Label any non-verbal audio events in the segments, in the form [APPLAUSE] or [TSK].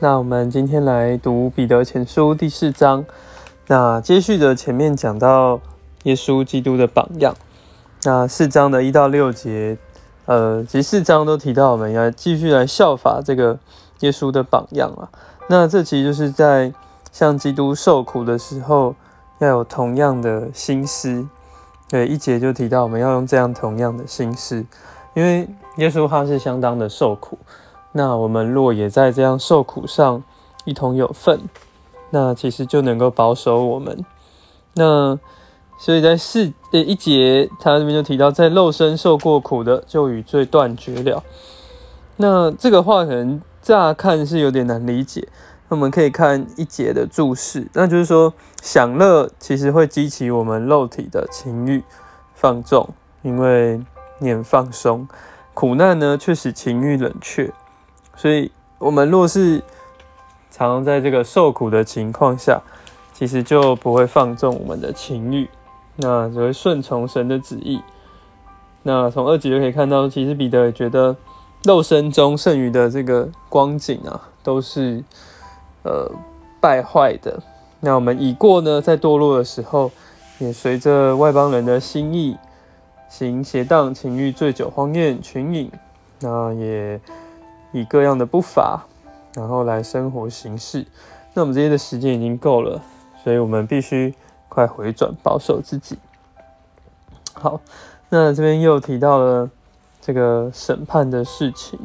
那我们今天来读彼得前书第四章。那接续的前面讲到耶稣基督的榜样。那四章的一到六节，呃，其实四章都提到我们要继续来效法这个耶稣的榜样啊。那这其实就是在向基督受苦的时候，要有同样的心思。对，一节就提到我们要用这样同样的心思，因为耶稣他是相当的受苦。那我们若也在这样受苦上一同有份，那其实就能够保守我们。那所以在四呃一节，他这边就提到，在肉身受过苦的，就与罪断绝了。那这个话可能乍看是有点难理解。那我们可以看一节的注释，那就是说，享乐其实会激起我们肉体的情欲放纵，因为你很放松；苦难呢，却使情欲冷却。所以，我们若是常在这个受苦的情况下，其实就不会放纵我们的情欲，那只会顺从神的旨意。那从二节就可以看到，其实彼得也觉得肉身中剩余的这个光景啊，都是呃败坏的。那我们已过呢，在堕落的时候，也随着外邦人的心意行邪荡、情欲、醉酒、荒宴、群饮，那也。以各样的步伐，然后来生活行事。那我们这些的时间已经够了，所以我们必须快回转，保守自己。好，那这边又提到了这个审判的事情，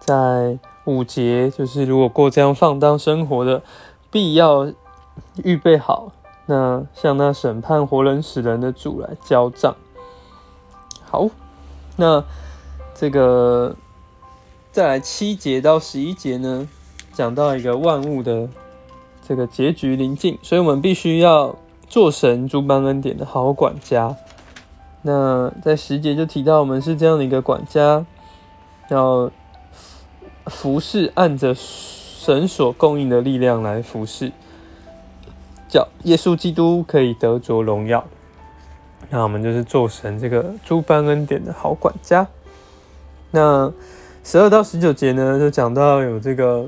在五节，就是如果过这样放荡生活的，必要预备好，那向那审判活人死人的主来交账。好，那这个。再来七节到十一节呢，讲到一个万物的这个结局临近，所以我们必须要做神诸般恩典的好管家。那在十节就提到我们是这样的一个管家，要服侍按着神所供应的力量来服侍，叫耶稣基督可以得着荣耀。那我们就是做神这个诸般恩典的好管家。那。十二到十九节呢，就讲到有这个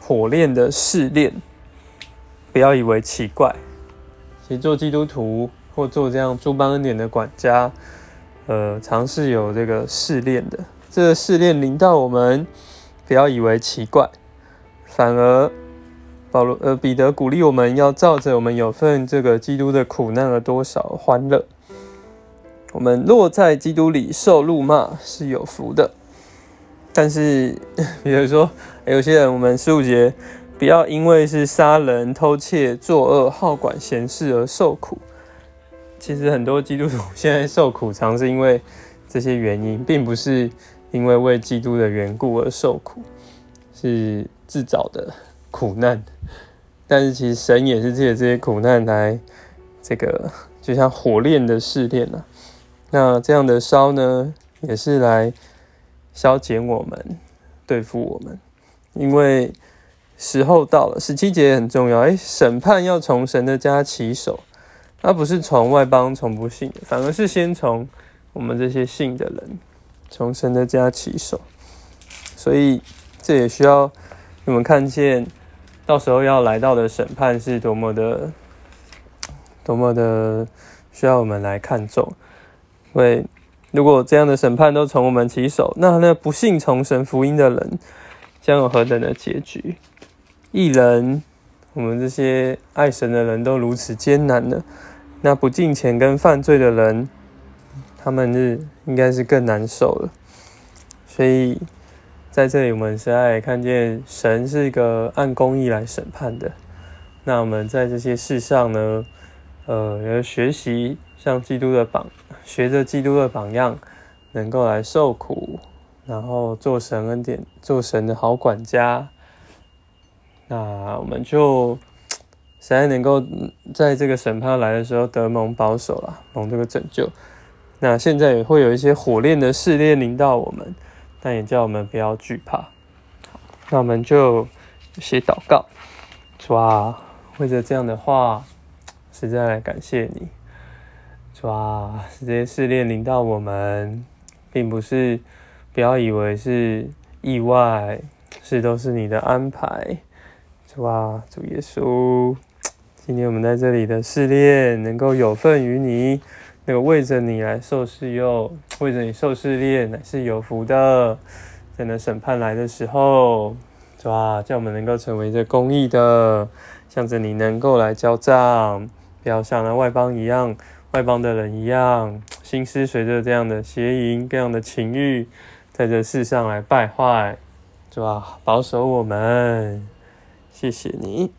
火炼的试炼，不要以为奇怪。其实做基督徒或做这样诸般恩典的管家，呃，尝试有这个试炼的。这个试炼临到我们，不要以为奇怪，反而保罗呃彼得鼓励我们要照着我们有份这个基督的苦难而多少欢乐。我们落在基督里受辱骂是有福的。但是，[LAUGHS] 比如说，有些人，我们十五节不要因为是杀人、偷窃、作恶、好管闲事而受苦。其实很多基督徒现在受苦，常是因为这些原因，并不是因为为基督的缘故而受苦，是自找的苦难。但是其实神也是借这些苦难来，这个就像火炼的试炼啊。那这样的烧呢，也是来。消减我们，对付我们，因为时候到了。十七节很重要，哎，审判要从神的家起手，而不是从外邦从不信，反而是先从我们这些信的人，从神的家起手。所以这也需要你们看见，到时候要来到的审判是多么的，多么的需要我们来看重，因为。如果这样的审判都从我们起手，那那不信从神福音的人将有何等的结局？一人，我们这些爱神的人都如此艰难了，那不敬钱跟犯罪的人，他们是应该是更难受了。所以在这里，我们是爱看见神是一个按公义来审判的。那我们在这些事上呢，呃，要学习像基督的榜。学着基督的榜样，能够来受苦，然后做神恩典、做神的好管家，那我们就 [TSK] 实在能够在这个审判来的时候得蒙保守了，蒙这个拯救。那现在也会有一些火炼的试炼临到我们，但也叫我们不要惧怕。那我们就写祷告，主啊，为着这样的话，实在来感谢你。主啊！这些试炼临到我们，并不是不要以为是意外，是都是你的安排。主啊，主耶稣，今天我们在这里的试炼，能够有份于你，那个为着你来受试诱，为着你受试炼，乃是有福的。在那审判来的时候，主啊，叫我们能够成为这公义的，向着你能够来交账，不要像那外邦一样，外邦的人一样，心思随着这样的邪淫、各样的情欲，在这世上来败坏，是吧，保守我们，谢谢你。